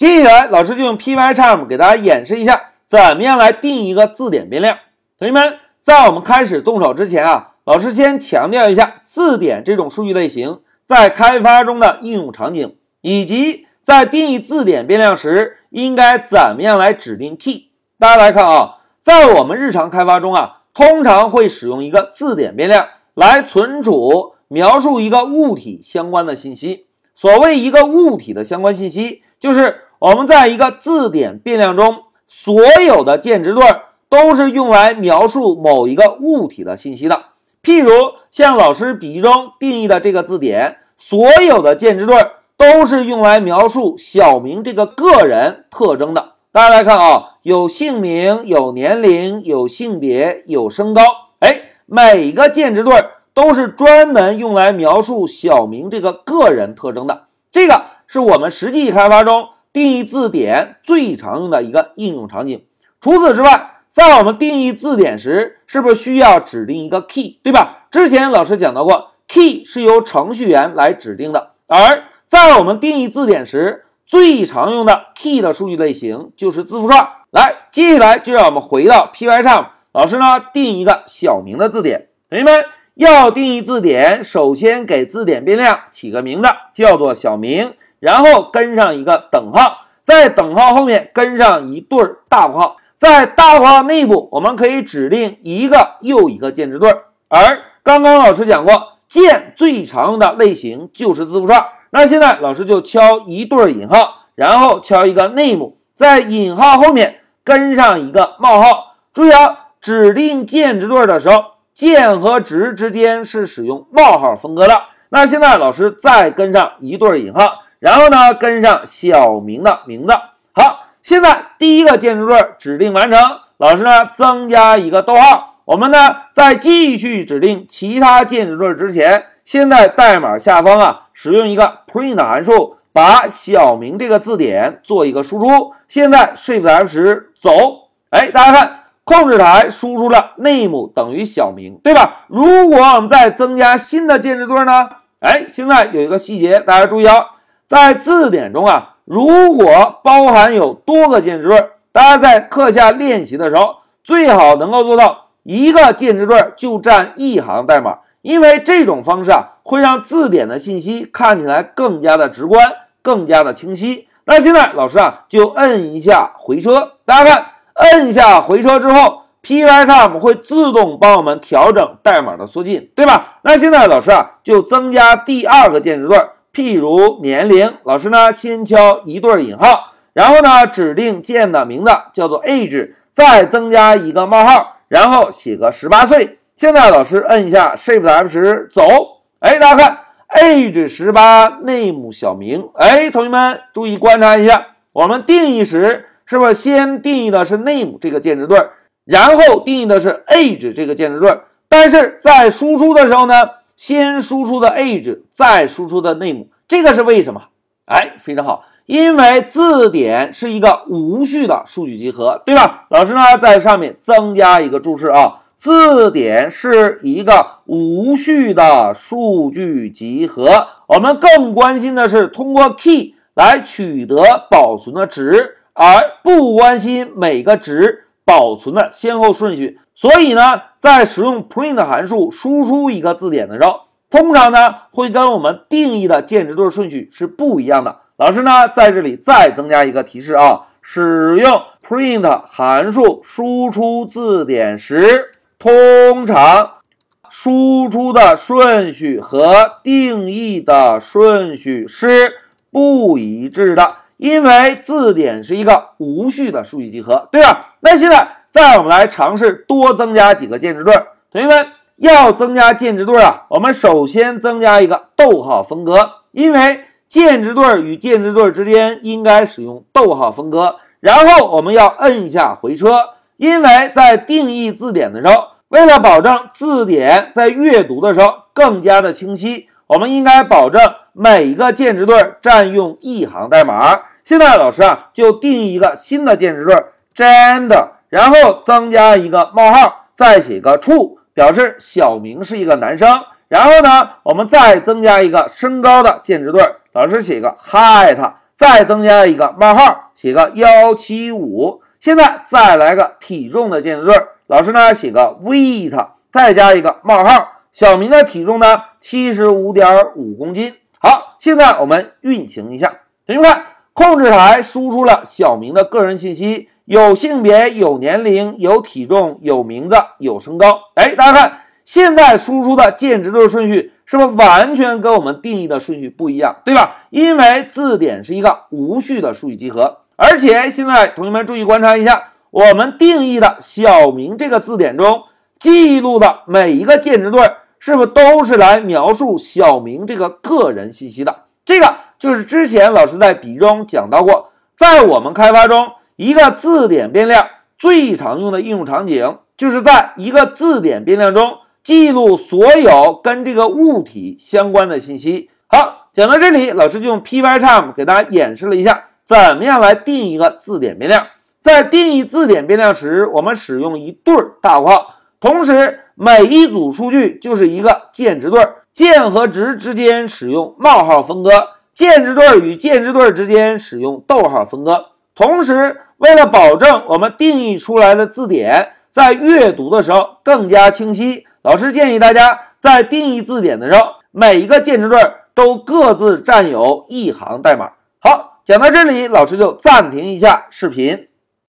接下来，老师就用 Pycharm 给大家演示一下，怎么样来定义一个字典变量。同学们，在我们开始动手之前啊，老师先强调一下字典这种数据类型在开发中的应用场景，以及在定义字典变量时应该怎么样来指定 key。大家来看啊，在我们日常开发中啊，通常会使用一个字典变量来存储描述一个物体相关的信息。所谓一个物体的相关信息，就是我们在一个字典变量中，所有的键值对都是用来描述某一个物体的信息的。譬如像老师笔记中定义的这个字典，所有的键值对都是用来描述小明这个个人特征的。大家来看啊，有姓名、有年龄、有性别、有身高，哎，每个键值对都是专门用来描述小明这个个人特征的。这个是我们实际开发中。定义字典最常用的一个应用场景。除此之外，在我们定义字典时，是不是需要指定一个 key，对吧？之前老师讲到过，key 是由程序员来指定的。而在我们定义字典时，最常用的 key 的数据类型就是字符串。来，接下来就让我们回到 Pycharm，老师呢定一个小明的字典。同学们要定义字典，首先给字典变量起个名字，叫做小明。然后跟上一个等号，在等号后面跟上一对大括号，在大括号内部，我们可以指定一个又一个键值对。而刚刚老师讲过，键最常用的类型就是字符串。那现在老师就敲一对引号，然后敲一个 name，在引号后面跟上一个冒号。注意啊，指定键值对的时候，键和值之间是使用冒号分割的。那现在老师再跟上一对引号。然后呢，跟上小明的名字。好，现在第一个建筑队指定完成。老师呢，增加一个逗号。我们呢，在继续指定其他建筑队之前，先在代码下方啊，使用一个 print 函数，把小明这个字典做一个输出。现在 Shift F10 走。哎，大家看，控制台输出了 name 等于小明，对吧？如果我们再增加新的键值对呢？哎，现在有一个细节，大家注意啊。在字典中啊，如果包含有多个键值对，大家在课下练习的时候，最好能够做到一个键值对就占一行代码，因为这种方式啊，会让字典的信息看起来更加的直观，更加的清晰。那现在老师啊，就摁一下回车，大家看，摁下回车之后，Pycharm 会自动帮我们调整代码的缩进，对吧？那现在老师啊，就增加第二个键值对。譬如年龄，老师呢先敲一对引号，然后呢指定键的名字叫做 age，再增加一个冒号，然后写个十八岁。现在老师摁一下 Shift F10 走，哎，大家看 age 十八 name 小明，哎，同学们注意观察一下，我们定义时是不是先定义的是 name 这个键值对，然后定义的是 age 这个键值对，但是在输出的时候呢？先输出的 age，再输出的 name，这个是为什么？哎，非常好，因为字典是一个无序的数据集合，对吧？老师呢，在上面增加一个注释啊，字典是一个无序的数据集合。我们更关心的是通过 key 来取得保存的值，而不关心每个值保存的先后顺序。所以呢，在使用 print 函数输出一个字典的时候，通常呢会跟我们定义的键值对顺序是不一样的。老师呢在这里再增加一个提示啊，使用 print 函数输出字典时，通常输出的顺序和定义的顺序是不一致的，因为字典是一个无序的数据集合，对吧？那现在。再我们来尝试多增加几个键值对，同学们要增加键值对啊，我们首先增加一个逗号分割，因为键值对与键值对之间应该使用逗号分割。然后我们要摁一下回车，因为在定义字典的时候，为了保证字典在阅读的时候更加的清晰，我们应该保证每一个键值对占用一行代码。现在老师啊就定义一个新的键值对，gender。然后增加一个冒号，再写个 true，表示小明是一个男生。然后呢，我们再增加一个身高的键值对，老师写个 height，再增加一个冒号，写个幺七五。现在再来个体重的键值对，老师呢写个 weight，再加一个冒号。小明的体重呢七十五点五公斤。好，现在我们运行一下，同学们，控制台输出了小明的个人信息，有性别，有年龄，有体重，有名字，有身高。哎，大家看，现在输出的键值对顺序是不是完全跟我们定义的顺序不一样，对吧？因为字典是一个无序的数据集合，而且现在同学们注意观察一下，我们定义的小明这个字典中记录的每一个键值对。是不是都是来描述小明这个个人信息的？这个就是之前老师在笔中讲到过，在我们开发中，一个字典变量最常用的应用场景，就是在一个字典变量中记录所有跟这个物体相关的信息。好，讲到这里，老师就用 Pycharm 给大家演示了一下，怎么样来定一个字典变量。在定义字典变量时，我们使用一对大括号，同时。每一组数据就是一个键值对，键和值之间使用冒号分割，键值对与键值对之间使用逗号分割。同时，为了保证我们定义出来的字典在阅读的时候更加清晰，老师建议大家在定义字典的时候，每一个键值对都各自占有一行代码。好，讲到这里，老师就暂停一下视频。